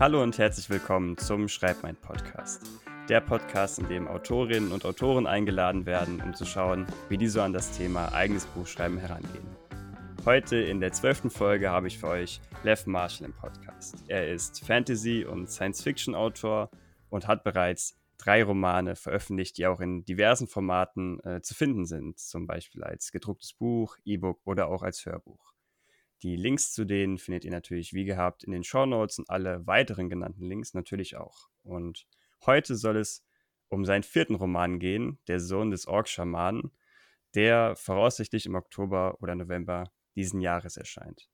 Hallo und herzlich willkommen zum Schreibmein Podcast. Der Podcast, in dem Autorinnen und Autoren eingeladen werden, um zu schauen, wie die so an das Thema eigenes Buchschreiben herangehen. Heute in der zwölften Folge habe ich für euch Lev Marshall im Podcast. Er ist Fantasy- und Science-Fiction-Autor und hat bereits drei Romane veröffentlicht, die auch in diversen Formaten äh, zu finden sind, zum Beispiel als gedrucktes Buch, E-Book oder auch als Hörbuch. Die Links zu denen findet ihr natürlich wie gehabt in den Show Notes und alle weiteren genannten Links natürlich auch. Und heute soll es um seinen vierten Roman gehen, Der Sohn des Ork-Schamanen, der voraussichtlich im Oktober oder November diesen Jahres erscheint.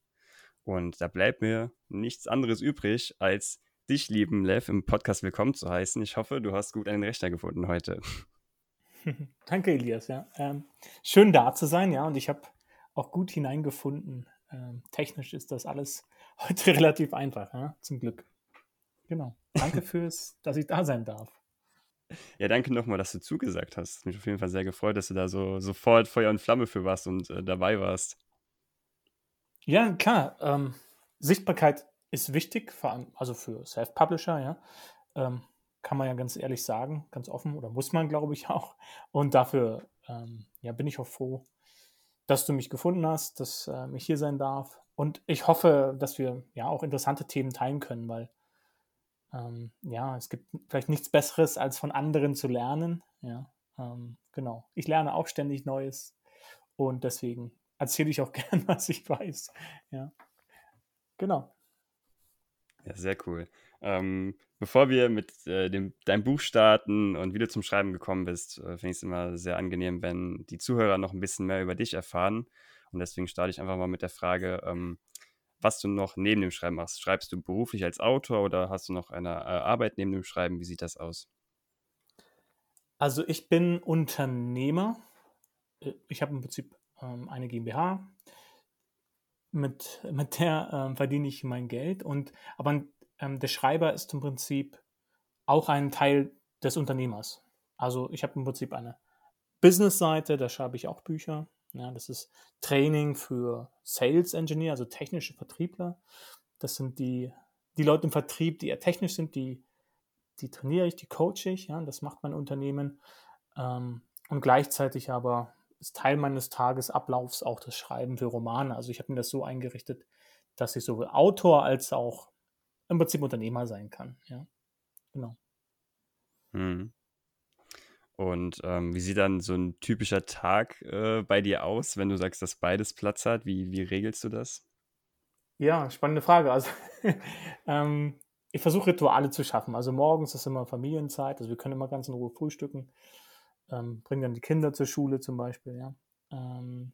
Und da bleibt mir nichts anderes übrig, als dich, lieben Lev, im Podcast willkommen zu heißen. Ich hoffe, du hast gut einen Rechner gefunden heute. Danke, Elias. Ja. Ähm, schön da zu sein, ja. Und ich habe auch gut hineingefunden. Ähm, technisch ist das alles heute relativ einfach, ja? zum Glück. Genau. Danke fürs, dass ich da sein darf. Ja, danke nochmal, dass du zugesagt hast. Mich auf jeden Fall sehr gefreut, dass du da so sofort Feuer und Flamme für warst und äh, dabei warst. Ja, klar. Ähm, Sichtbarkeit ist wichtig, vor allem also für Self-Publisher, ja. Ähm, kann man ja ganz ehrlich sagen, ganz offen, oder muss man, glaube ich, auch. Und dafür ähm, ja, bin ich auch froh, dass du mich gefunden hast, dass äh, ich hier sein darf. Und ich hoffe, dass wir ja auch interessante Themen teilen können, weil ähm, ja, es gibt vielleicht nichts Besseres, als von anderen zu lernen. Ja, ähm, genau. Ich lerne auch ständig Neues und deswegen erzähle ich auch gern, was ich weiß. Ja, genau. Ja, sehr cool. Ähm, bevor wir mit äh, dem, deinem Buch starten und wie du zum Schreiben gekommen bist, äh, finde ich es immer sehr angenehm, wenn die Zuhörer noch ein bisschen mehr über dich erfahren. Und deswegen starte ich einfach mal mit der Frage, ähm, was du noch neben dem Schreiben machst. Schreibst du beruflich als Autor oder hast du noch eine äh, Arbeit neben dem Schreiben? Wie sieht das aus? Also ich bin Unternehmer. Äh, ich habe im Prinzip ähm, eine GmbH, mit, mit der ähm, verdiene ich mein Geld. Und, aber ähm, der Schreiber ist im Prinzip auch ein Teil des Unternehmers. Also ich habe im Prinzip eine Business-Seite, da schreibe ich auch Bücher. Ja, das ist Training für Sales Engineer, also technische Vertriebler. Das sind die, die Leute im Vertrieb, die eher technisch sind, die, die trainiere ich, die coache ich. Ja, das macht mein Unternehmen. Ähm, und gleichzeitig aber ist Teil meines Tagesablaufs auch das Schreiben für Romane. Also ich habe mir das so eingerichtet, dass ich sowohl Autor als auch im Prinzip Unternehmer sein kann. Ja, genau. Hm. Und ähm, wie sieht dann so ein typischer Tag äh, bei dir aus, wenn du sagst, dass beides Platz hat? Wie, wie regelst du das? Ja, spannende Frage. Also ähm, ich versuche Rituale zu schaffen. Also morgens ist immer Familienzeit, also wir können immer ganz in Ruhe frühstücken ähm, bringen dann die Kinder zur Schule zum Beispiel, ja. Ähm,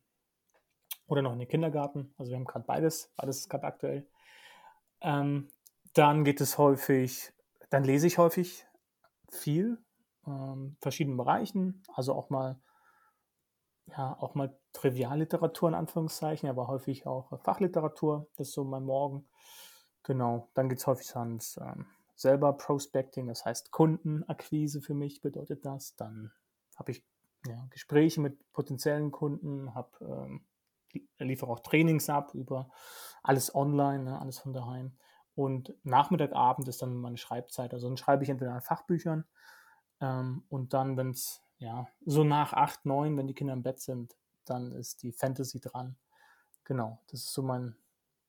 oder noch in den Kindergarten. Also wir haben gerade beides, beides ist gerade aktuell. Ähm, dann geht es häufig, dann lese ich häufig viel, ähm, verschiedenen Bereichen, also auch mal, ja, auch mal Trivialliteratur in Anführungszeichen, aber häufig auch Fachliteratur, das ist so mein Morgen. Genau, dann geht es häufig ans ähm, selber Prospecting, das heißt Kundenakquise für mich bedeutet das. Dann habe ich ja, Gespräche mit potenziellen Kunden, habe ähm, liefere auch Trainings ab über alles online, ne, alles von daheim. Und Nachmittag, Abend ist dann meine Schreibzeit. Also dann schreibe ich entweder an Fachbüchern ähm, und dann, wenn es ja so nach acht, neun, wenn die Kinder im Bett sind, dann ist die Fantasy dran. Genau, das ist so mein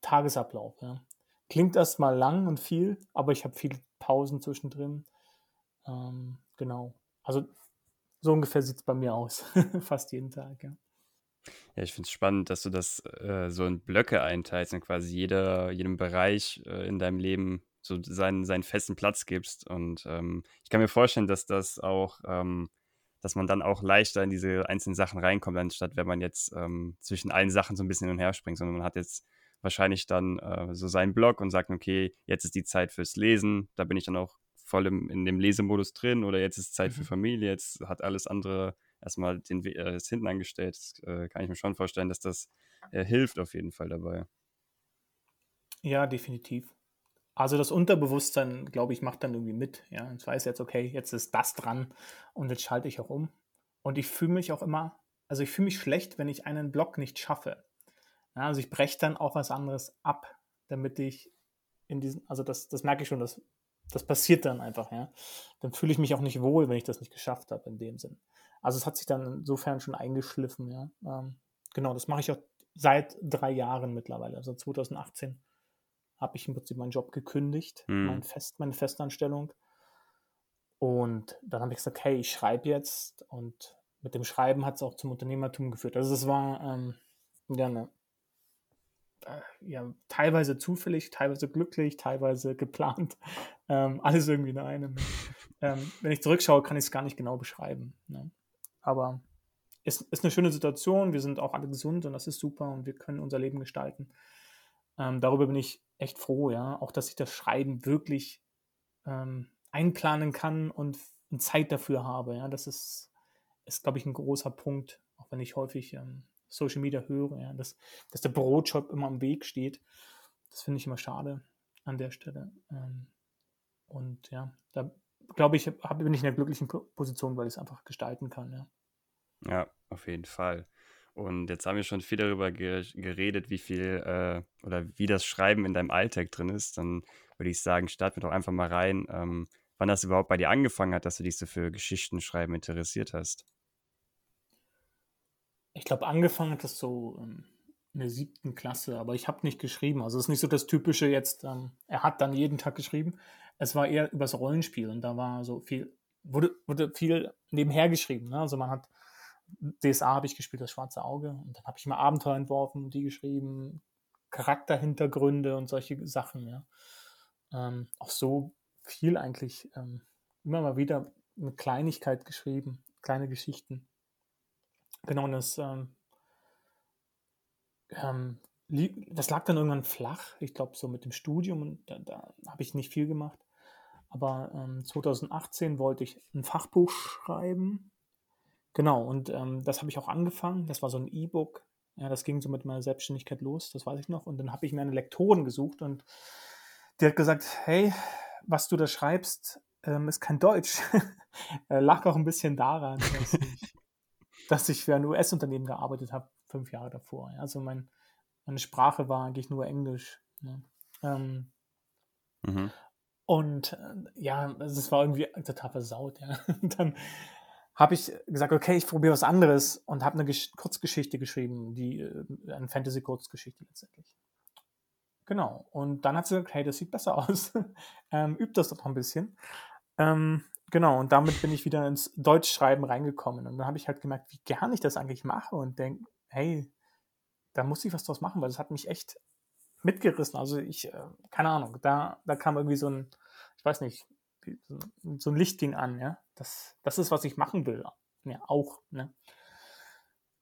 Tagesablauf. Ja. Klingt erstmal lang und viel, aber ich habe viele Pausen zwischendrin. Ähm, genau. Also so ungefähr sieht es bei mir aus. Fast jeden Tag, ja. Ja, ich finde es spannend, dass du das äh, so in Blöcke einteilst und quasi jeder, jedem Bereich äh, in deinem Leben so seinen, seinen festen Platz gibst. Und ähm, ich kann mir vorstellen, dass das auch, ähm, dass man dann auch leichter in diese einzelnen Sachen reinkommt, anstatt wenn man jetzt ähm, zwischen allen Sachen so ein bisschen hin und her springt, sondern man hat jetzt wahrscheinlich dann äh, so seinen Blog und sagt, okay, jetzt ist die Zeit fürs Lesen, da bin ich dann auch voll im, in dem Lesemodus drin oder jetzt ist Zeit für mhm. Familie, jetzt hat alles andere erstmal den äh, hinten angestellt. Das, äh, kann ich mir schon vorstellen, dass das äh, hilft auf jeden Fall dabei. Ja, definitiv. Also das Unterbewusstsein, glaube ich, macht dann irgendwie mit. Ja, ich weiß jetzt, okay, jetzt ist das dran und jetzt schalte ich auch um. Und ich fühle mich auch immer, also ich fühle mich schlecht, wenn ich einen Block nicht schaffe. Ja, also ich breche dann auch was anderes ab, damit ich in diesen, also das, das merke ich schon, das, das passiert dann einfach, ja. Dann fühle ich mich auch nicht wohl, wenn ich das nicht geschafft habe in dem Sinn. Also es hat sich dann insofern schon eingeschliffen, ja. Ähm, genau, das mache ich auch seit drei Jahren mittlerweile. Also 2018 habe ich im Prinzip meinen Job gekündigt, mhm. mein Fest, meine Festanstellung. Und dann habe ich gesagt, hey, ich schreibe jetzt. Und mit dem Schreiben hat es auch zum Unternehmertum geführt. Also es war ähm, ja, eine, äh, ja, teilweise zufällig, teilweise glücklich, teilweise geplant. Ähm, alles irgendwie in einem. ähm, wenn ich zurückschaue, kann ich es gar nicht genau beschreiben. Ne? Aber es ist eine schöne Situation. Wir sind auch alle gesund und das ist super und wir können unser Leben gestalten. Ähm, darüber bin ich echt froh, ja. Auch, dass ich das Schreiben wirklich ähm, einplanen kann und, und, Zeit dafür habe. Ja, das ist, ist glaube ich, ein großer Punkt, auch wenn ich häufig ähm, Social Media höre, ja, dass, dass der Brotjob immer am Weg steht. Das finde ich immer schade an der Stelle. Ähm, und ja, da glaube ich, hab, bin ich in einer glücklichen Position, weil ich es einfach gestalten kann, ja. Ja, auf jeden Fall. Und jetzt haben wir schon viel darüber geredet, wie viel äh, oder wie das Schreiben in deinem Alltag drin ist. Dann würde ich sagen, starten wir doch einfach mal rein, ähm, wann das überhaupt bei dir angefangen hat, dass du dich so für Geschichten schreiben interessiert hast. Ich glaube, angefangen hat das so in der siebten Klasse, aber ich habe nicht geschrieben. Also es ist nicht so das typische jetzt, ähm, er hat dann jeden Tag geschrieben. Es war eher übers Rollenspiel und da war so viel, wurde, wurde viel nebenher geschrieben. Ne? Also man hat DSA habe ich gespielt, das schwarze Auge. Und dann habe ich mal Abenteuer entworfen, die geschrieben, Charakterhintergründe und solche Sachen, ja. Ähm, auch so viel eigentlich ähm, immer mal wieder eine Kleinigkeit geschrieben, kleine Geschichten. Genau, und das, ähm, ähm das lag dann irgendwann flach, ich glaube so mit dem Studium und da, da habe ich nicht viel gemacht. Aber 2018 ähm, wollte ich ein Fachbuch schreiben Genau, und ähm, das habe ich auch angefangen. Das war so ein E-Book. Ja, das ging so mit meiner Selbstständigkeit los, das weiß ich noch. Und dann habe ich mir eine Lektorin gesucht und die hat gesagt, hey, was du da schreibst, ähm, ist kein Deutsch. Lag auch ein bisschen daran, dass ich, dass ich für ein US-Unternehmen gearbeitet habe, fünf Jahre davor. Ja. Also mein, meine Sprache war eigentlich nur Englisch. Ne? Ähm, mhm. Und äh, ja, es war irgendwie total versaut. Ja. Und dann habe ich gesagt, okay, ich probiere was anderes und habe eine Gesch Kurzgeschichte geschrieben, die äh, eine Fantasy-Kurzgeschichte letztendlich. Genau. Und dann hat sie gesagt, hey, das sieht besser aus. ähm, übt das doch ein bisschen. Ähm, genau. Und damit bin ich wieder ins Deutschschreiben reingekommen. Und dann habe ich halt gemerkt, wie gern ich das eigentlich mache und denke, hey, da muss ich was draus machen, weil das hat mich echt mitgerissen. Also ich, äh, keine Ahnung, da, da kam irgendwie so ein, ich weiß nicht, so ein Licht ging an, ja. Das, das ist, was ich machen will. Ja, auch, ne?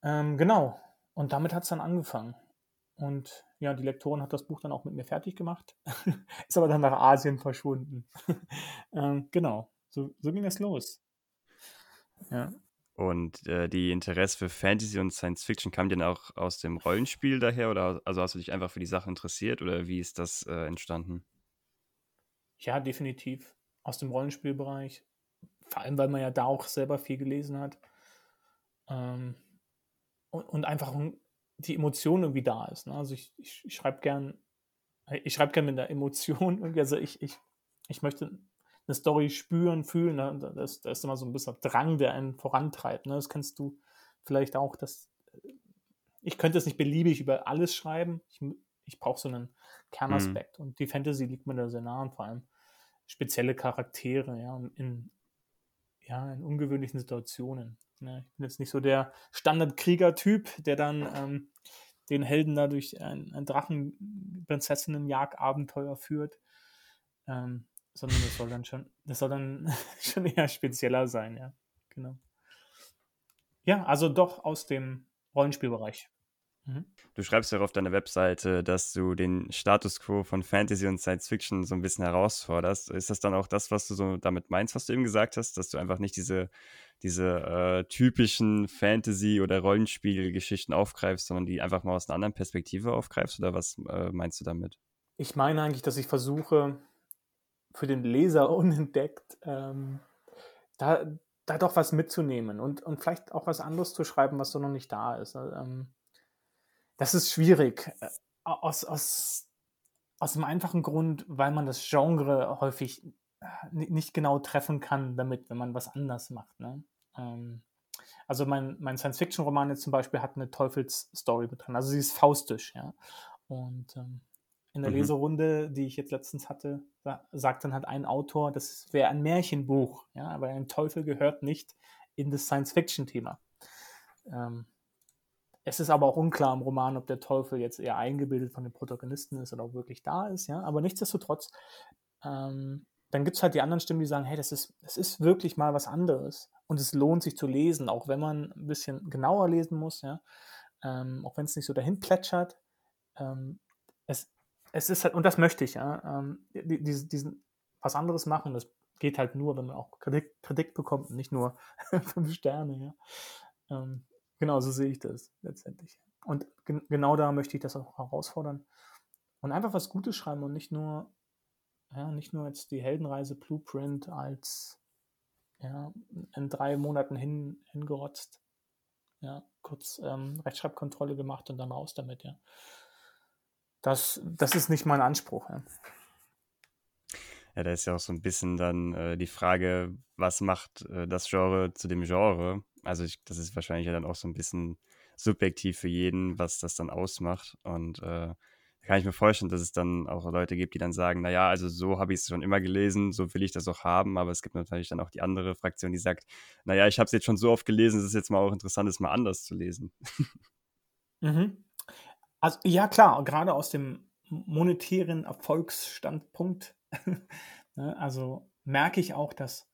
Ähm, genau. Und damit hat es dann angefangen. Und ja, die Lektorin hat das Buch dann auch mit mir fertig gemacht, ist aber dann nach Asien verschwunden. ähm, genau, so, so ging es los. Ja. Und äh, die Interesse für Fantasy und Science Fiction kam denn auch aus dem Rollenspiel daher oder also hast du dich einfach für die Sache interessiert oder wie ist das äh, entstanden? Ja, definitiv aus dem Rollenspielbereich. Vor allem, weil man ja da auch selber viel gelesen hat. Ähm, und, und, einfach die Emotion irgendwie da ist. Ne? Also ich, ich, ich schreibe gern, ich schreibe gern mit der Emotion. Also ich, ich, ich möchte eine Story spüren, fühlen. Ne? Das, das ist immer so ein bisschen Drang, der einen vorantreibt. Ne? Das kennst du vielleicht auch. Dass, ich könnte es nicht beliebig über alles schreiben. Ich, ich brauche so einen Kernaspekt. Mhm. Und die Fantasy liegt mir da sehr nah und vor allem spezielle Charaktere, ja, in, ja, in ungewöhnlichen Situationen. Ja, ich bin jetzt nicht so der Standardkrieger-Typ, der dann ähm, den Helden da durch ein, ein Drachen-Prinzessinnen-Jagd-Abenteuer führt. Ähm, sondern das soll dann schon, das soll dann schon eher spezieller sein, ja. Genau. Ja, also doch aus dem Rollenspielbereich. Mhm. Du schreibst ja auf deiner Webseite, dass du den Status quo von Fantasy und Science Fiction so ein bisschen herausforderst. Ist das dann auch das, was du so damit meinst, was du eben gesagt hast, dass du einfach nicht diese, diese äh, typischen Fantasy- oder Rollenspielgeschichten aufgreifst, sondern die einfach mal aus einer anderen Perspektive aufgreifst? Oder was äh, meinst du damit? Ich meine eigentlich, dass ich versuche, für den Leser unentdeckt, ähm, da, da doch was mitzunehmen und, und vielleicht auch was anderes zu schreiben, was so noch nicht da ist. Ähm, das ist schwierig. Äh, aus, aus, aus dem einfachen Grund, weil man das Genre häufig äh, nicht genau treffen kann damit, wenn man was anders macht. Ne? Ähm, also mein, mein Science-Fiction-Roman jetzt zum Beispiel hat eine Teufelsstory mit drin. Also sie ist faustisch, ja. Und ähm, in der mhm. Leserunde, die ich jetzt letztens hatte, da sagt dann halt ein Autor, das wäre ein Märchenbuch, ja, aber ein Teufel gehört nicht in das Science-Fiction-Thema. Ähm, es ist aber auch unklar im Roman, ob der Teufel jetzt eher eingebildet von den Protagonisten ist oder auch wirklich da ist, ja. Aber nichtsdestotrotz, ähm, dann gibt es halt die anderen Stimmen, die sagen, hey, das ist, das ist wirklich mal was anderes. Und es lohnt sich zu lesen, auch wenn man ein bisschen genauer lesen muss, ja. Ähm, auch wenn es nicht so dahin plätschert. Ähm, es, es ist halt, und das möchte ich, ja, ähm, die, die, diesen was anderes machen, das geht halt nur, wenn man auch Kritik, Kritik bekommt nicht nur fünf Sterne, ja. Ähm, Genau, so sehe ich das letztendlich. Und gen genau da möchte ich das auch herausfordern. Und einfach was Gutes schreiben und nicht nur, ja, nicht nur jetzt die Heldenreise Blueprint als ja, in drei Monaten hin, hingerotzt. Ja, kurz ähm, Rechtschreibkontrolle gemacht und dann raus damit, ja. Das, das ist nicht mein Anspruch. Ja. Ja, da ist ja auch so ein bisschen dann äh, die Frage, was macht äh, das Genre zu dem Genre? Also ich, das ist wahrscheinlich ja dann auch so ein bisschen subjektiv für jeden, was das dann ausmacht. Und äh, kann ich mir vorstellen, dass es dann auch Leute gibt, die dann sagen, naja, also so habe ich es schon immer gelesen, so will ich das auch haben, aber es gibt natürlich dann auch die andere Fraktion, die sagt, naja, ich habe es jetzt schon so oft gelesen, es ist jetzt mal auch interessant, es mal anders zu lesen. Mhm. Also ja, klar, gerade aus dem monetären Erfolgsstandpunkt, ne, also merke ich auch, dass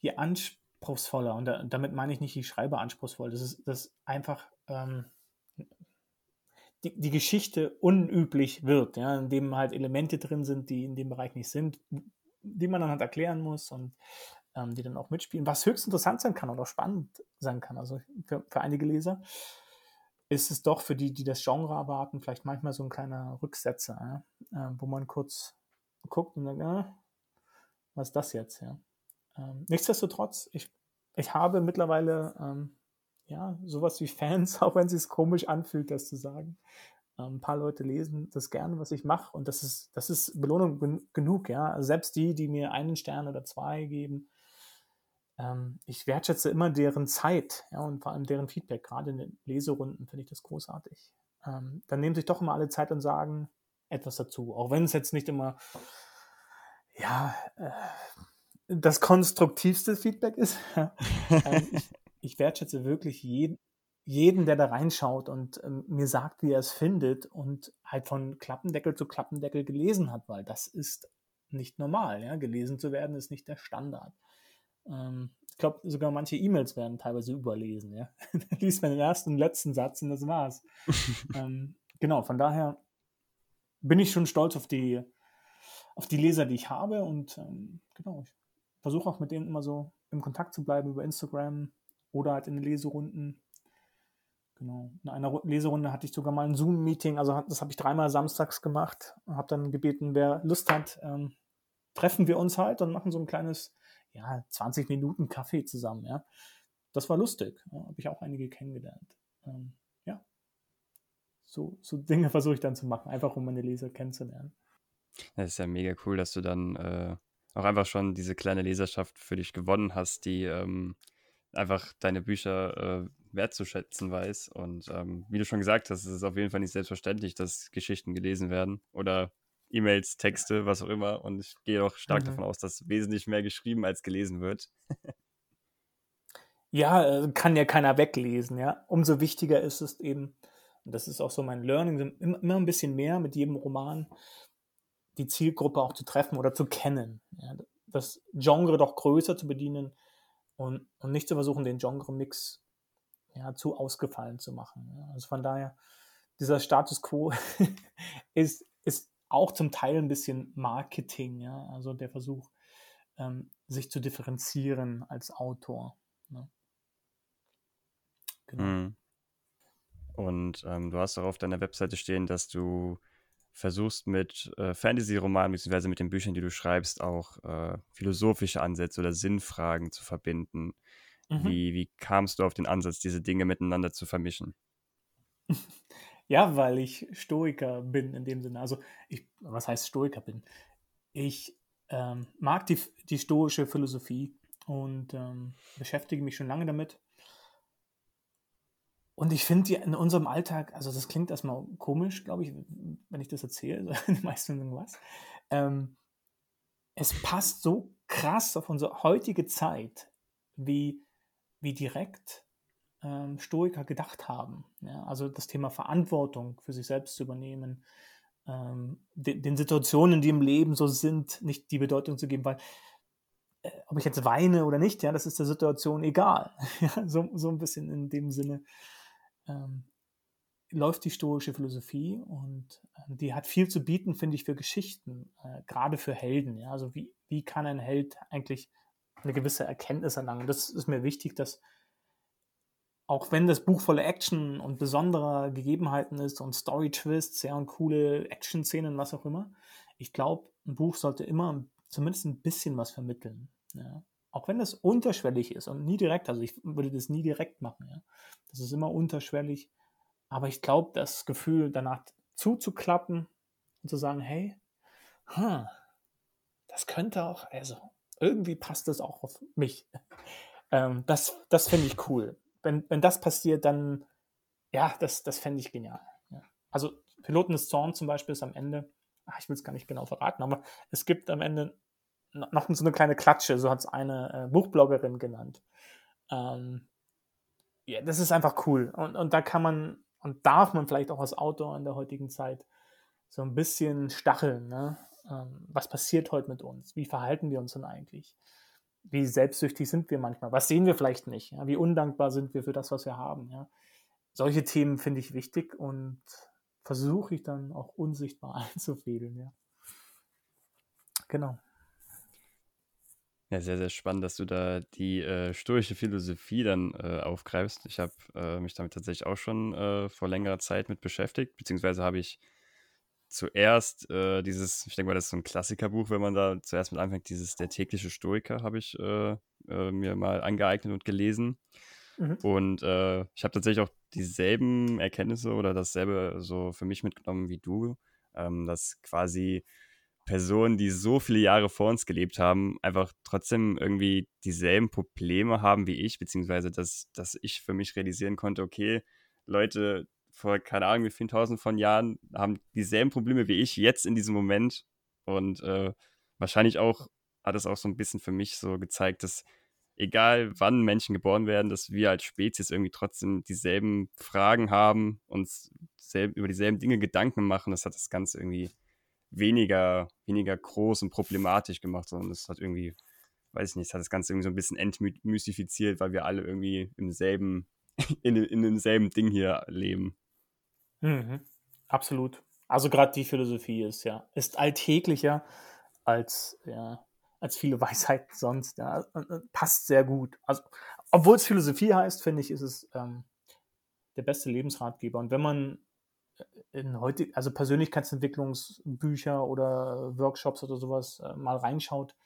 je Anspruch anspruchsvoller. Und da, damit meine ich nicht die Schreiber anspruchsvoll. Das ist das einfach ähm, die, die Geschichte unüblich wird, ja, in dem halt Elemente drin sind, die in dem Bereich nicht sind, die man dann halt erklären muss und ähm, die dann auch mitspielen, was höchst interessant sein kann auch spannend sein kann. Also für, für einige Leser ist es doch für die, die das Genre erwarten, vielleicht manchmal so ein kleiner Rücksetzer, ja, äh, wo man kurz guckt und sagt, äh, was ist das jetzt, ja. Ähm, nichtsdestotrotz, ich, ich habe mittlerweile ähm, ja, sowas wie Fans, auch wenn es sich komisch anfühlt, das zu sagen. Ähm, ein paar Leute lesen das gerne, was ich mache, und das ist, das ist Belohnung gen genug, ja. Also selbst die, die mir einen Stern oder zwei geben, ähm, ich wertschätze immer deren Zeit, ja, und vor allem deren Feedback. Gerade in den Leserunden finde ich das großartig. Ähm, dann nehmen sich doch immer alle Zeit und sagen etwas dazu, auch wenn es jetzt nicht immer ja, äh, das konstruktivste Feedback ist. ähm, ich, ich, wertschätze wirklich jeden, jeden, der da reinschaut und ähm, mir sagt, wie er es findet und halt von Klappendeckel zu Klappendeckel gelesen hat, weil das ist nicht normal. Ja? Gelesen zu werden ist nicht der Standard. Ähm, ich glaube, sogar manche E-Mails werden teilweise überlesen. Ja? da liest man den ersten und letzten Satz und das war's. ähm, genau, von daher bin ich schon stolz auf die, auf die Leser, die ich habe und ähm, genau, ich versuche auch mit denen immer so im Kontakt zu bleiben über Instagram oder halt in den Leserunden. Genau. In einer Leserunde hatte ich sogar mal ein Zoom-Meeting, also das habe ich dreimal samstags gemacht und habe dann gebeten, wer Lust hat, ähm, treffen wir uns halt und machen so ein kleines, ja, 20 Minuten Kaffee zusammen, ja. Das war lustig, ja, habe ich auch einige kennengelernt. Ähm, ja. So, so Dinge versuche ich dann zu machen, einfach um meine Leser kennenzulernen. Das ist ja mega cool, dass du dann äh, auch einfach schon diese kleine Leserschaft für dich gewonnen hast, die ähm, einfach deine Bücher äh, wertzuschätzen weiß. Und ähm, wie du schon gesagt hast, es ist auf jeden Fall nicht selbstverständlich, dass Geschichten gelesen werden oder E-Mails, Texte, was auch immer. Und ich gehe auch stark mhm. davon aus, dass wesentlich mehr geschrieben als gelesen wird. ja, äh, kann ja keiner weglesen, ja. Umso wichtiger ist es eben, und das ist auch so mein Learning, immer ein bisschen mehr mit jedem Roman, die Zielgruppe auch zu treffen oder zu kennen. Ja, das Genre doch größer zu bedienen und, und nicht zu versuchen, den Genre-Mix ja, zu ausgefallen zu machen. Ja. Also von daher, dieser Status quo ist, ist auch zum Teil ein bisschen Marketing, ja, also der Versuch, ähm, sich zu differenzieren als Autor. Ne? Genau. Hm. Und ähm, du hast auch auf deiner Webseite stehen, dass du versuchst mit äh, Fantasy-Romanen bzw. mit den Büchern, die du schreibst, auch äh, philosophische Ansätze oder Sinnfragen zu verbinden. Mhm. Wie, wie kamst du auf den Ansatz, diese Dinge miteinander zu vermischen? Ja, weil ich Stoiker bin in dem Sinne. Also, ich, was heißt Stoiker bin? Ich ähm, mag die, die stoische Philosophie und ähm, beschäftige mich schon lange damit. Und ich finde in unserem Alltag, also das klingt erstmal komisch, glaube ich, wenn ich das erzähle, die meisten irgendwas. Ähm, es passt so krass auf unsere heutige Zeit, wie, wie direkt ähm, Stoiker gedacht haben. Ja? Also das Thema Verantwortung für sich selbst zu übernehmen, ähm, den, den, Situationen, die im Leben so sind, nicht die Bedeutung zu geben, weil äh, ob ich jetzt weine oder nicht, ja, das ist der Situation egal. ja, so, so ein bisschen in dem Sinne ähm, läuft die stoische Philosophie und äh, die hat viel zu bieten, finde ich, für Geschichten, äh, gerade für Helden. Ja? Also wie, wie kann ein Held eigentlich eine gewisse Erkenntnis erlangen? Das ist mir wichtig, dass auch wenn das Buch voller Action und besonderer Gegebenheiten ist und Story-Twists, ja, und coole Action-Szenen, was auch immer, ich glaube, ein Buch sollte immer zumindest ein bisschen was vermitteln. Ja. Auch wenn das unterschwellig ist und nie direkt, also ich würde das nie direkt machen, ja. Das ist immer unterschwellig. Aber ich glaube, das Gefühl, danach zuzuklappen und zu sagen, hey, huh, das könnte auch, also irgendwie passt das auch auf mich. Ähm, das das finde ich cool wenn, wenn das passiert, dann, ja, das, das fände ich genial. Ja. Also Piloten des Zorn zum Beispiel ist am Ende, ach, ich will es gar nicht genau verraten, aber es gibt am Ende noch so eine kleine Klatsche, so hat es eine äh, Buchbloggerin genannt. Ähm, ja, das ist einfach cool. Und, und da kann man und darf man vielleicht auch als Autor in der heutigen Zeit so ein bisschen stacheln. Ne? Ähm, was passiert heute mit uns? Wie verhalten wir uns denn eigentlich? wie selbstsüchtig sind wir manchmal? Was sehen wir vielleicht nicht? Ja? Wie undankbar sind wir für das, was wir haben? Ja? Solche Themen finde ich wichtig und versuche ich dann auch unsichtbar einzufädeln. Ja. Genau. Ja, sehr, sehr spannend, dass du da die äh, stoische Philosophie dann äh, aufgreifst. Ich habe äh, mich damit tatsächlich auch schon äh, vor längerer Zeit mit beschäftigt, beziehungsweise habe ich zuerst äh, dieses, ich denke mal, das ist so ein Klassikerbuch, wenn man da zuerst mit anfängt, dieses Der tägliche Stoiker habe ich äh, äh, mir mal angeeignet und gelesen. Mhm. Und äh, ich habe tatsächlich auch dieselben Erkenntnisse oder dasselbe so für mich mitgenommen wie du, ähm, dass quasi Personen, die so viele Jahre vor uns gelebt haben, einfach trotzdem irgendwie dieselben Probleme haben wie ich, beziehungsweise dass, dass ich für mich realisieren konnte, okay, Leute, vor keine Ahnung wie vielen tausend von Jahren haben dieselben Probleme wie ich jetzt in diesem Moment. Und äh, wahrscheinlich auch hat es auch so ein bisschen für mich so gezeigt, dass egal wann Menschen geboren werden, dass wir als Spezies irgendwie trotzdem dieselben Fragen haben, uns über dieselben Dinge Gedanken machen. Das hat das Ganze irgendwie weniger, weniger groß und problematisch gemacht, sondern es hat irgendwie, weiß ich nicht, es hat das Ganze irgendwie so ein bisschen entmystifiziert, weil wir alle irgendwie im selben, in, in demselben Ding hier leben. Mhm. Absolut. Also gerade die Philosophie ist ja, ist alltäglicher als, ja, als viele Weisheiten sonst. Ja. Passt sehr gut. Also, obwohl es Philosophie heißt, finde ich, ist es ähm, der beste Lebensratgeber. Und wenn man in heute, also Persönlichkeitsentwicklungsbücher oder Workshops oder sowas äh, mal reinschaut,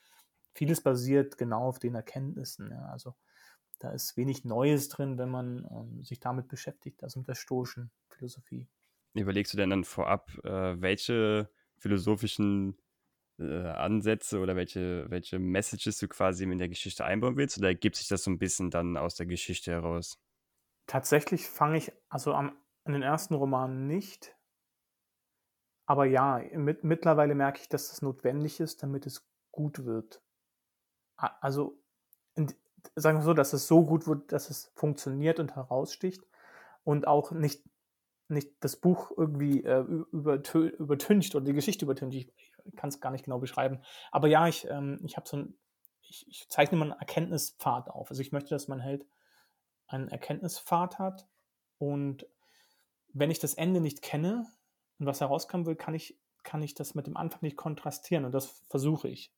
vieles basiert genau auf den Erkenntnissen. Ja. Also da ist wenig Neues drin, wenn man ähm, sich damit beschäftigt, also mit der stoischen Philosophie. Überlegst du denn dann vorab, äh, welche philosophischen äh, Ansätze oder welche, welche Messages du quasi in der Geschichte einbauen willst? Oder ergibt sich das so ein bisschen dann aus der Geschichte heraus? Tatsächlich fange ich, also am, in den ersten Romanen nicht. Aber ja, mit, mittlerweile merke ich, dass das notwendig ist, damit es gut wird. Also, sagen wir so, dass es so gut wird, dass es funktioniert und heraussticht und auch nicht nicht das Buch irgendwie äh, übertüncht oder die Geschichte übertüncht. Ich, kann es gar nicht genau beschreiben. Aber ja, ich, ähm, ich habe so ein, ich, ich, zeichne mal einen Erkenntnispfad auf. Also ich möchte, dass mein Held einen Erkenntnispfad hat und wenn ich das Ende nicht kenne und was herauskommen will, kann ich, kann ich das mit dem Anfang nicht kontrastieren und das versuche ich.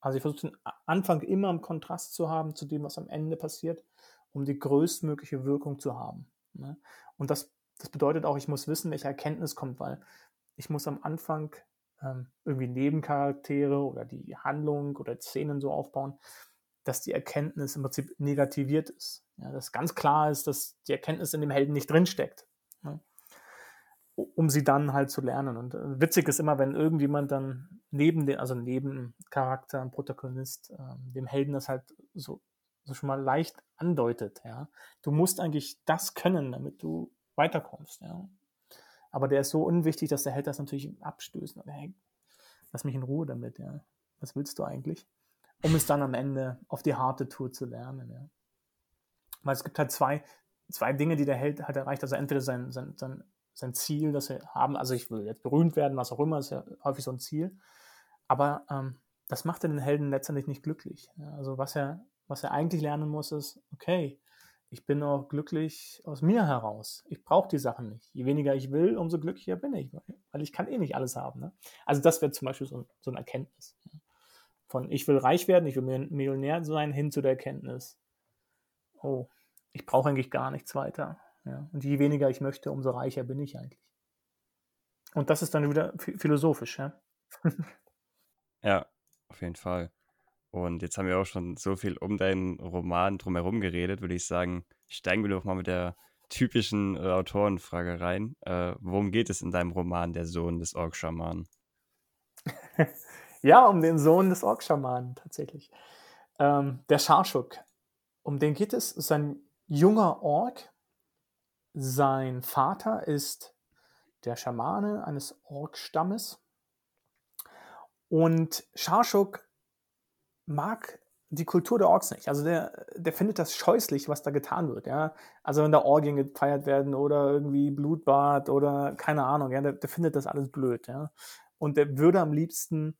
Also ich versuche den Anfang immer im Kontrast zu haben zu dem, was am Ende passiert, um die größtmögliche Wirkung zu haben. Ne? Und das das bedeutet auch, ich muss wissen, welche Erkenntnis kommt, weil ich muss am Anfang ähm, irgendwie Nebencharaktere oder die Handlung oder Szenen so aufbauen, dass die Erkenntnis im Prinzip negativiert ist. Ja, dass ganz klar ist, dass die Erkenntnis in dem Helden nicht drinsteckt. Um sie dann halt zu lernen. Und äh, witzig ist immer, wenn irgendjemand dann neben den, also neben Charakter, Protagonist, äh, dem Helden das halt so, so schon mal leicht andeutet, ja. Du musst eigentlich das können, damit du weiterkommst, ja. Aber der ist so unwichtig, dass der Held das natürlich abstößt. Hey, lass mich in Ruhe damit, ja. Was willst du eigentlich? Um es dann am Ende auf die harte Tour zu lernen, ja. Weil es gibt halt zwei, zwei Dinge, die der Held halt erreicht. Also entweder sein, sein, sein sein Ziel, das wir haben. Also ich will jetzt berühmt werden, was auch immer, ist ja häufig so ein Ziel. Aber ähm, das macht den Helden letztendlich nicht glücklich. Also was er, was er eigentlich lernen muss, ist, okay, ich bin auch glücklich aus mir heraus. Ich brauche die Sachen nicht. Je weniger ich will, umso glücklicher bin ich, weil ich kann eh nicht alles haben. Ne? Also das wäre zum Beispiel so, so eine Erkenntnis. Von ich will reich werden, ich will Millionär sein, hin zu der Erkenntnis, oh, ich brauche eigentlich gar nichts weiter. Ja? Und je weniger ich möchte, umso reicher bin ich eigentlich. Und das ist dann wieder philosophisch. Ja? ja, auf jeden Fall. Und jetzt haben wir auch schon so viel um deinen Roman drumherum geredet, würde ich sagen, steigen wir doch mal mit der typischen äh, Autorenfrage rein. Äh, worum geht es in deinem Roman Der Sohn des Orkschamanen? ja, um den Sohn des Orkschamanen tatsächlich. Ähm, der Scharschuk. Um den geht es. Es ist ein junger Ork, sein Vater ist der Schamane eines Orkstammes. Und Sharshuk mag die Kultur der Orks nicht. Also der, der findet das scheußlich, was da getan wird. Ja? Also wenn da Orgien gefeiert werden oder irgendwie Blutbad oder keine Ahnung, ja, der, der findet das alles blöd. Ja? Und der würde am liebsten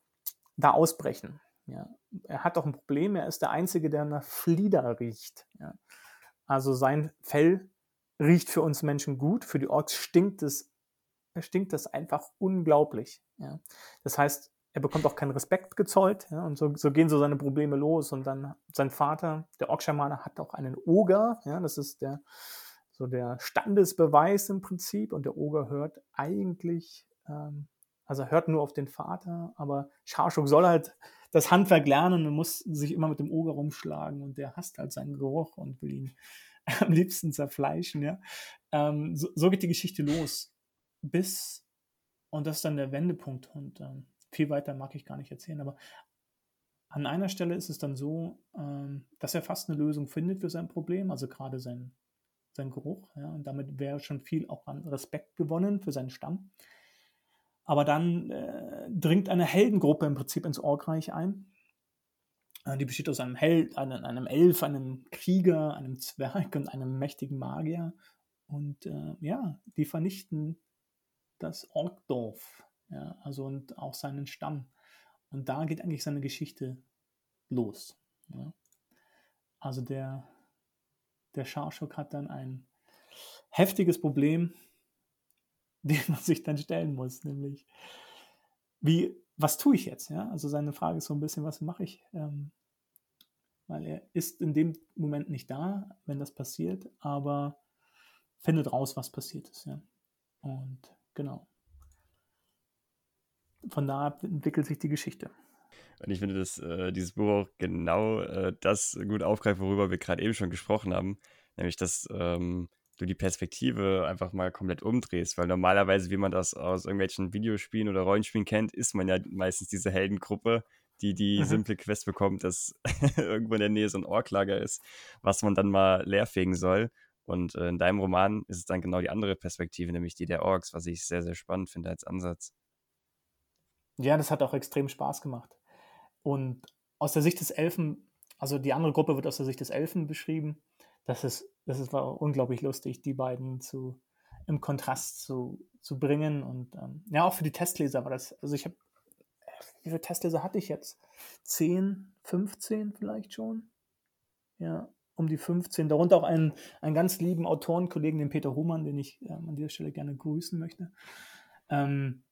da ausbrechen. Ja? Er hat doch ein Problem, er ist der Einzige, der nach Flieder riecht. Ja? Also sein Fell riecht für uns Menschen gut, für die Orks stinkt es, stinkt das einfach unglaublich. Ja. Das heißt, er bekommt auch keinen Respekt gezollt ja, und so, so, gehen so seine Probleme los und dann sein Vater, der Orkschamane, hat auch einen Oger, ja, das ist der so der Standesbeweis im Prinzip und der Oger hört eigentlich, ähm, also er hört nur auf den Vater, aber Scharschuk soll halt das Handwerk lernen und muss sich immer mit dem Oger rumschlagen und der hasst halt seinen Geruch und will ihn am liebsten zerfleischen, ja. Ähm, so, so, geht die Geschichte los. Bis, und das ist dann der Wendepunkt, und ähm, viel weiter mag ich gar nicht erzählen, aber an einer Stelle ist es dann so, ähm, dass er fast eine Lösung findet für sein Problem, also gerade sein, sein Geruch, ja, und damit wäre schon viel auch an Respekt gewonnen für seinen Stamm. Aber dann äh, dringt eine Heldengruppe im Prinzip ins Orkreich ein, die besteht aus einem Held, einem, einem Elf, einem Krieger, einem Zwerg und einem mächtigen Magier. Und äh, ja, die vernichten das Orkdorf, ja, also und auch seinen Stamm. Und da geht eigentlich seine Geschichte los. Ja. Also der, der Scharschok hat dann ein heftiges Problem, dem man sich dann stellen muss, nämlich wie was tue ich jetzt? Ja? Also seine Frage ist so ein bisschen, was mache ich? Ähm, weil er ist in dem Moment nicht da, wenn das passiert, aber findet raus, was passiert ist. Ja? Und genau. Von da entwickelt sich die Geschichte. Und ich finde, dass äh, dieses Buch auch genau äh, das gut aufgreift, worüber wir gerade eben schon gesprochen haben, nämlich dass ähm, du die Perspektive einfach mal komplett umdrehst, weil normalerweise, wie man das aus irgendwelchen Videospielen oder Rollenspielen kennt, ist man ja meistens diese Heldengruppe, die die mhm. simple Quest bekommt, dass irgendwo in der Nähe so ein Orklager ist, was man dann mal leerfegen soll. Und äh, in deinem Roman ist es dann genau die andere Perspektive, nämlich die der Orks, was ich sehr, sehr spannend finde als Ansatz. Ja, das hat auch extrem Spaß gemacht. Und aus der Sicht des Elfen, also die andere Gruppe wird aus der Sicht des Elfen beschrieben, das ist, das ist, war unglaublich lustig, die beiden zu, im Kontrast zu, zu bringen. Und ähm, ja, auch für die Testleser war das, also ich habe, wie viele Testleser hatte ich jetzt? 10, 15 vielleicht schon? Ja, um die 15. Darunter auch einen, einen ganz lieben Autorenkollegen, den Peter Humann, den ich ähm, an dieser Stelle gerne grüßen möchte. Ähm,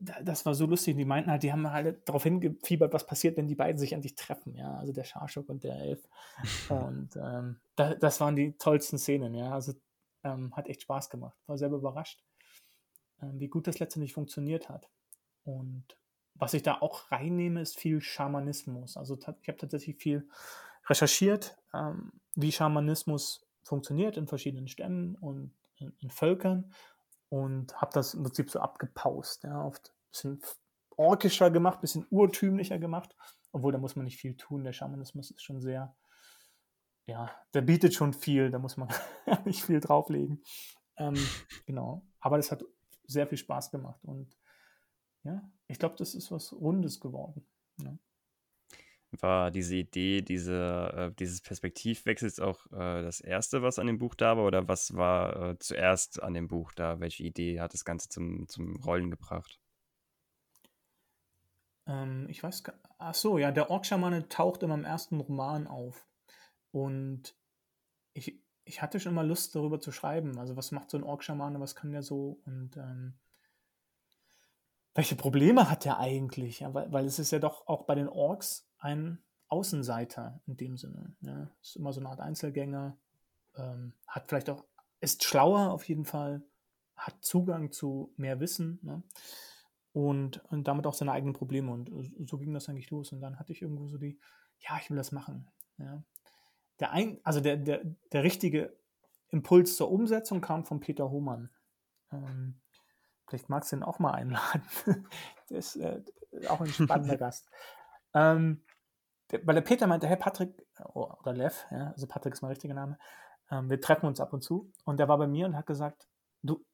das war so lustig. Die meinten halt, die haben halt darauf hingefiebert, was passiert, wenn die beiden sich endlich treffen, ja, also der Scharschuk und der Elf. Und ähm, da, das waren die tollsten Szenen, ja. Also ähm, hat echt Spaß gemacht. War selber überrascht, ähm, wie gut das letztendlich funktioniert hat. Und was ich da auch reinnehme, ist viel Schamanismus. Also ich habe tatsächlich viel recherchiert, ähm, wie Schamanismus funktioniert in verschiedenen Stämmen und in, in Völkern und habe das im Prinzip so abgepaust, ja, oft ein bisschen orkischer gemacht, ein bisschen urtümlicher gemacht, obwohl da muss man nicht viel tun. Der Schamanismus ist schon sehr, ja, der bietet schon viel, da muss man nicht viel drauflegen. Ähm, genau, aber das hat sehr viel Spaß gemacht und ja, ich glaube, das ist was Rundes geworden. Ja. War diese Idee, diese, äh, dieses Perspektivwechsels auch äh, das erste, was an dem Buch da war? Oder was war äh, zuerst an dem Buch da? Welche Idee hat das Ganze zum, zum Rollen gebracht? Ähm, ich weiß gar Ach so, ja, der Orkschamane taucht immer im ersten Roman auf. Und ich, ich hatte schon immer Lust, darüber zu schreiben. Also, was macht so ein Orkschamane, was kann der so? Und ähm, welche Probleme hat der eigentlich? Ja, weil, weil es ist ja doch auch bei den Orks ein Außenseiter in dem Sinne. Ja. Ist immer so eine Art Einzelgänger, ähm, hat vielleicht auch, ist schlauer auf jeden Fall, hat Zugang zu mehr Wissen ne? und, und damit auch seine eigenen Probleme. Und so ging das eigentlich los. Und dann hatte ich irgendwo so die, ja, ich will das machen. Ja. Der ein, also der, der, der richtige Impuls zur Umsetzung kam von Peter Hohmann. Ähm, vielleicht magst du ihn auch mal einladen. der ist äh, auch ein spannender Gast. Ähm, weil der Peter meinte, hey Patrick, oh, oder Lev, ja, also Patrick ist mein richtiger Name, ähm, wir treffen uns ab und zu. Und der war bei mir und hat gesagt, du,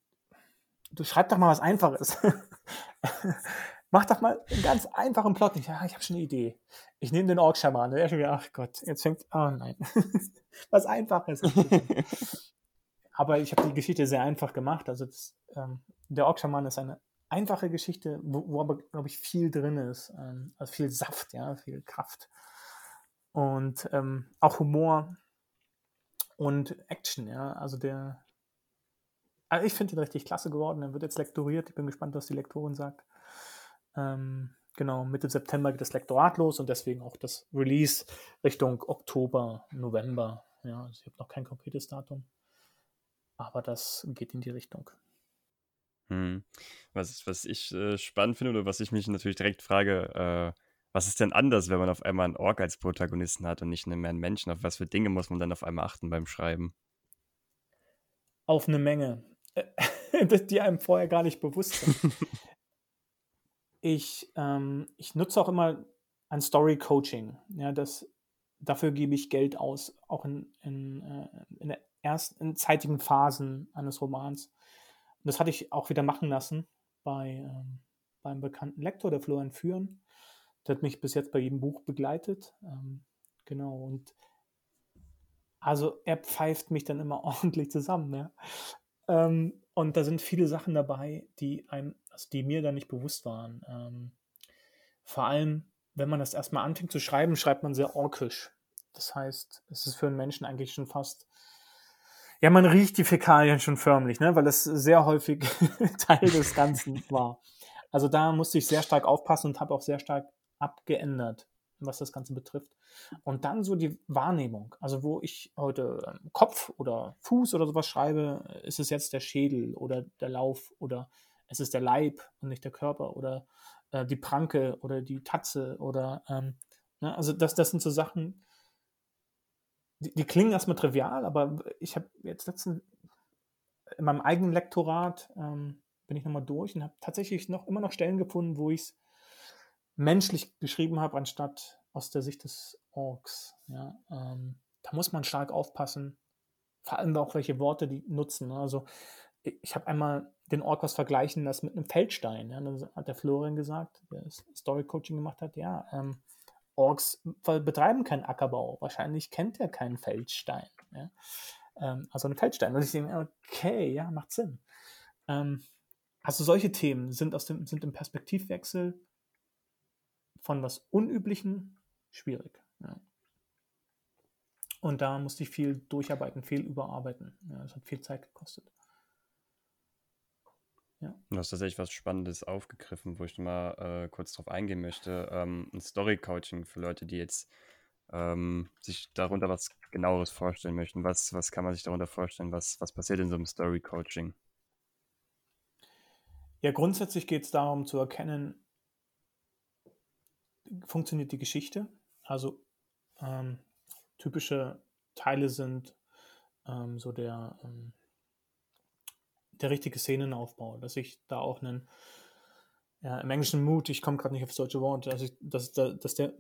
du schreib doch mal was Einfaches. Mach doch mal einen ganz einfachen Plot. Ich, ja, ich habe schon eine Idee. Ich nehme den Orkschaman. Und er schon wieder, ach Gott, jetzt fängt, oh nein, was Einfaches. Aber ich habe die Geschichte sehr einfach gemacht. Also das, ähm, der Orkschaman ist eine einfache Geschichte, wo, wo aber, glaube ich, viel drin ist. Ähm, also viel Saft, ja, viel Kraft. Und ähm, auch Humor und Action, ja. Also der. Also ich finde ihn richtig klasse geworden. Er wird jetzt lektoriert. Ich bin gespannt, was die Lektorin sagt. Ähm, genau, Mitte September geht das Lektorat los und deswegen auch das Release Richtung Oktober, November. Ja, also ich habe noch kein konkretes Datum. Aber das geht in die Richtung. Hm. Was, was ich äh, spannend finde oder was ich mich natürlich direkt frage, äh, was ist denn anders, wenn man auf einmal einen Ork als Protagonisten hat und nicht mehr einen Menschen? Auf was für Dinge muss man dann auf einmal achten beim Schreiben? Auf eine Menge, die einem vorher gar nicht bewusst sind. ich, ähm, ich nutze auch immer ein Story-Coaching. Ja, das, dafür gebe ich Geld aus, auch in, in, äh, in, der ersten, in zeitigen Phasen eines Romans. Und das hatte ich auch wieder machen lassen bei, ähm, beim bekannten Lektor, der Florian Führen. Der hat mich bis jetzt bei jedem Buch begleitet. Ähm, genau, und also er pfeift mich dann immer ordentlich zusammen. Ja. Ähm, und da sind viele Sachen dabei, die einem, also die mir da nicht bewusst waren. Ähm, vor allem, wenn man das erstmal anfängt zu schreiben, schreibt man sehr orkisch. Das heißt, es ist für einen Menschen eigentlich schon fast ja, man riecht die Fäkalien schon förmlich, ne? weil das sehr häufig Teil des Ganzen war. Also da musste ich sehr stark aufpassen und habe auch sehr stark abgeändert, was das Ganze betrifft. Und dann so die Wahrnehmung. Also wo ich heute ähm, Kopf oder Fuß oder sowas schreibe, ist es jetzt der Schädel oder der Lauf oder es ist der Leib und nicht der Körper oder äh, die Pranke oder die Tatze oder ähm, ne? also das, das sind so Sachen, die, die klingen erstmal trivial, aber ich habe jetzt letztens in meinem eigenen Lektorat ähm, bin ich nochmal durch und habe tatsächlich noch immer noch Stellen gefunden, wo ich es menschlich geschrieben habe, anstatt aus der Sicht des Orks. Ja, ähm, da muss man stark aufpassen, vor allem auch welche Worte die nutzen. Ne? Also ich habe einmal den Ork was vergleichen lassen mit einem Feldstein. Ja? Dann hat der Florian gesagt, der Story Coaching gemacht hat, ja, ähm, Orks betreiben keinen Ackerbau. Wahrscheinlich kennt er keinen Feldstein. Ja? Ähm, also einen Feldstein. Und ich denke, okay, ja, macht Sinn. Ähm, also solche Themen sind, aus dem, sind im Perspektivwechsel von was Unüblichen schwierig. Ja. Und da musste ich viel durcharbeiten, viel überarbeiten. Ja, hat viel Zeit gekostet. Ja. Du hast tatsächlich was Spannendes aufgegriffen, wo ich mal äh, kurz drauf eingehen möchte. Ähm, ein Story-Coaching für Leute, die jetzt ähm, sich darunter was genaueres vorstellen möchten. Was, was kann man sich darunter vorstellen? Was, was passiert in so einem Story-Coaching? Ja, grundsätzlich geht es darum zu erkennen, funktioniert die Geschichte. Also ähm, typische Teile sind ähm, so der ähm, der richtige Szenenaufbau, dass ich da auch einen, ja, im englischen Mut, ich komme gerade nicht aufs deutsche Wort, dass, ich, dass, dass, der,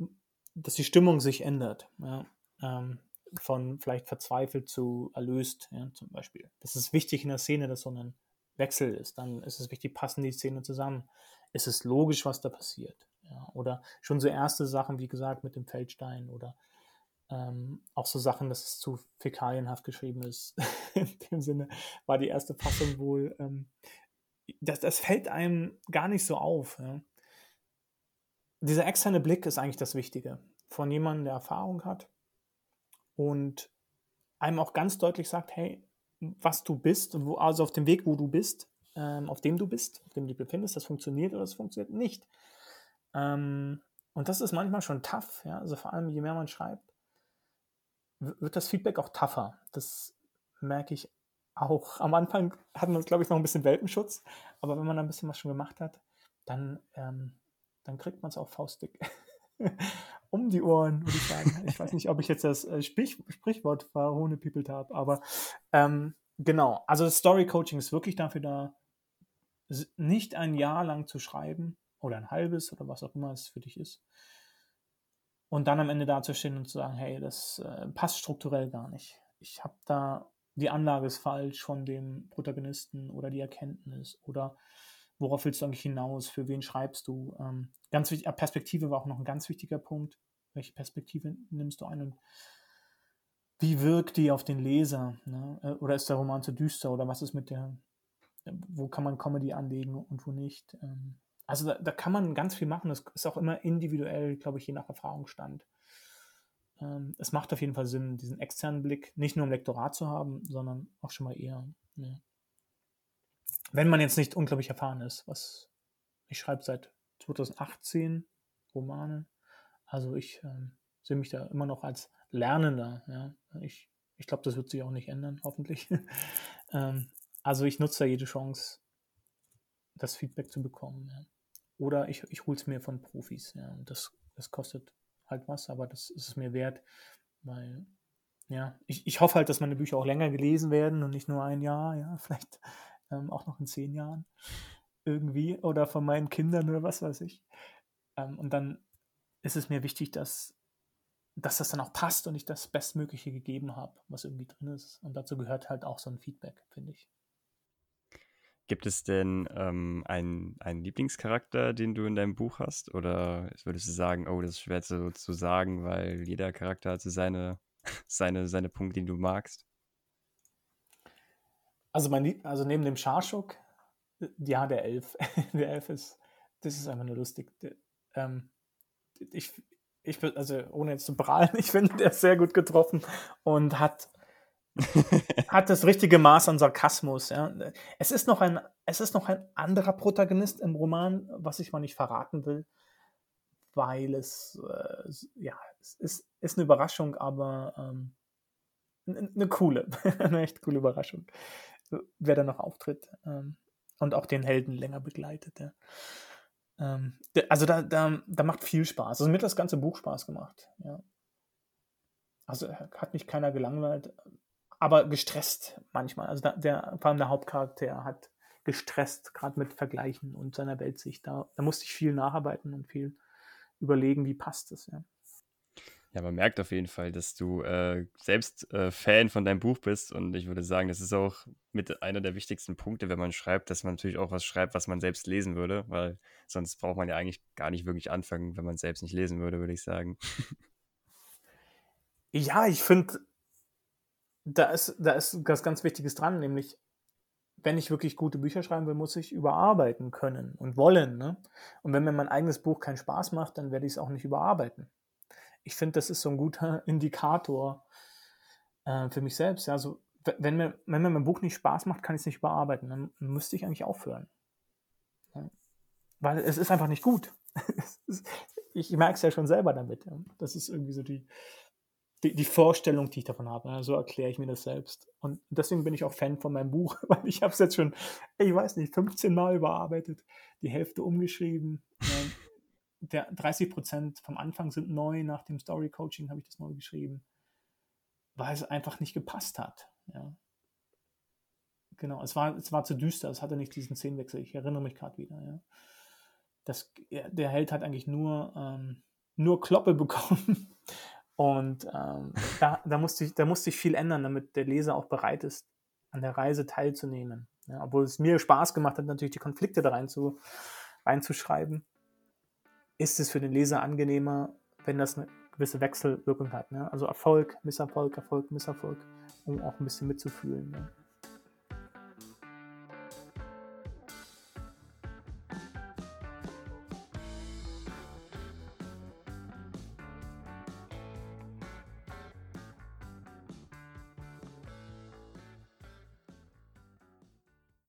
dass die Stimmung sich ändert. Ja, ähm, von vielleicht verzweifelt zu erlöst, ja, zum Beispiel. Das ist wichtig in der Szene, dass so ein Wechsel ist. Dann ist es wichtig, passen die Szene zusammen. Ist es logisch, was da passiert? Ja, oder schon so erste Sachen, wie gesagt, mit dem Feldstein oder ähm, auch so Sachen, dass es zu fäkalienhaft geschrieben ist. In dem Sinne war die erste Fassung wohl, ähm, das, das fällt einem gar nicht so auf. Ja. Dieser externe Blick ist eigentlich das Wichtige. Von jemandem, der Erfahrung hat und einem auch ganz deutlich sagt, hey, was du bist wo, also auf dem Weg, wo du bist, ähm, auf dem du bist, auf dem du dich befindest, das funktioniert oder das funktioniert nicht. Ähm, und das ist manchmal schon tough, ja. Also vor allem, je mehr man schreibt, wird das Feedback auch tougher. Das merke ich auch. Am Anfang hat man, glaube ich, noch ein bisschen Welpenschutz, aber wenn man ein bisschen was schon gemacht hat, dann, ähm, dann kriegt man es auch faustig. um die Ohren, würde ich sagen. Ich weiß nicht, ob ich jetzt das äh, Sprich Sprichwort verhohnepiepelt habe, aber ähm, genau. Also Story Coaching ist wirklich dafür da, nicht ein Jahr lang zu schreiben oder ein halbes oder was auch immer es für dich ist, und dann am Ende dazustehen und zu sagen, hey, das äh, passt strukturell gar nicht. Ich habe da, die Anlage ist falsch von dem Protagonisten oder die Erkenntnis oder worauf willst du eigentlich hinaus, für wen schreibst du. Ähm, ganz wichtig, äh, Perspektive war auch noch ein ganz wichtiger Punkt. Welche Perspektive nimmst du ein und wie wirkt die auf den Leser? Ne? Äh, oder ist der Roman zu düster oder was ist mit der, wo kann man Comedy anlegen und wo nicht? Ähm, also da, da, kann man ganz viel machen. Das ist auch immer individuell, glaube ich, je nach Erfahrungsstand. Ähm, es macht auf jeden Fall Sinn, diesen externen Blick nicht nur im Lektorat zu haben, sondern auch schon mal eher. Ne. Wenn man jetzt nicht unglaublich erfahren ist, was ich schreibe seit 2018 Romane. Also ich ähm, sehe mich da immer noch als Lernender. Ja. Ich, ich glaube, das wird sich auch nicht ändern, hoffentlich. ähm, also ich nutze da jede Chance, das Feedback zu bekommen. Ja. Oder ich, ich hole es mir von Profis. Ja. Das, das kostet halt was, aber das ist es mir wert, weil ja, ich, ich hoffe halt, dass meine Bücher auch länger gelesen werden und nicht nur ein Jahr, ja, vielleicht ähm, auch noch in zehn Jahren irgendwie oder von meinen Kindern oder was weiß ich. Ähm, und dann ist es mir wichtig, dass, dass das dann auch passt und ich das Bestmögliche gegeben habe, was irgendwie drin ist. Und dazu gehört halt auch so ein Feedback, finde ich. Gibt es denn ähm, einen, einen Lieblingscharakter, den du in deinem Buch hast? Oder würdest du sagen, oh, das ist schwer zu, zu sagen, weil jeder Charakter hat so seine, seine, seine Punkte, die du magst? Also, mein, also neben dem Scharschuk, äh, ja, der Elf. der Elf ist, das ist einfach nur lustig. Der, ähm, ich, ich, also ohne jetzt zu prahlen, ich finde, der ist sehr gut getroffen und hat hat das richtige Maß an Sarkasmus. Ja. Es, ist noch ein, es ist noch ein anderer Protagonist im Roman, was ich mal nicht verraten will, weil es, äh, ja, es ist, ist eine Überraschung, aber ähm, eine coole, eine echt coole Überraschung, wer da noch auftritt ähm, und auch den Helden länger begleitet. Ja. Ähm, also da, da, da macht viel Spaß. Also mir hat das ganze Buch Spaß gemacht. Ja. Also hat mich keiner gelangweilt aber gestresst manchmal. Also der, vor allem der Hauptcharakter hat gestresst, gerade mit Vergleichen und seiner Weltsicht. Da, da musste ich viel nacharbeiten und viel überlegen, wie passt es. Ja. Ja, man merkt auf jeden Fall, dass du äh, selbst äh, Fan von deinem Buch bist und ich würde sagen, das ist auch mit einer der wichtigsten Punkte, wenn man schreibt, dass man natürlich auch was schreibt, was man selbst lesen würde, weil sonst braucht man ja eigentlich gar nicht wirklich anfangen, wenn man es selbst nicht lesen würde, würde ich sagen. Ja, ich finde, da ist, da ist was ganz Wichtiges dran, nämlich, wenn ich wirklich gute Bücher schreiben will, muss ich überarbeiten können und wollen. Ne? Und wenn mir mein eigenes Buch keinen Spaß macht, dann werde ich es auch nicht überarbeiten. Ich finde, das ist so ein guter Indikator äh, für mich selbst. Ja, also, wenn mir, wenn mir mein Buch nicht Spaß macht, kann ich es nicht überarbeiten. Dann müsste ich eigentlich aufhören. Ja? Weil es ist einfach nicht gut. ich merke es ja schon selber damit. Ja? Das ist irgendwie so die, die, die Vorstellung, die ich davon habe. Ja, so erkläre ich mir das selbst. Und deswegen bin ich auch Fan von meinem Buch, weil ich habe es jetzt schon, ich weiß nicht, 15 Mal überarbeitet, die Hälfte umgeschrieben. Der 30 Prozent vom Anfang sind neu, nach dem Story Coaching habe ich das neu geschrieben, weil es einfach nicht gepasst hat. Ja. Genau, es war, es war zu düster, es hatte nicht diesen Szenenwechsel. Ich erinnere mich gerade wieder. Ja. Das, der Held hat eigentlich nur, ähm, nur Kloppe bekommen. Und ähm, da, da, musste ich, da musste ich viel ändern, damit der Leser auch bereit ist, an der Reise teilzunehmen. Ja, obwohl es mir Spaß gemacht hat, natürlich die Konflikte da rein zu, reinzuschreiben, ist es für den Leser angenehmer, wenn das eine gewisse Wechselwirkung hat. Ne? Also Erfolg, Misserfolg, Erfolg, Misserfolg, um auch ein bisschen mitzufühlen. Ne?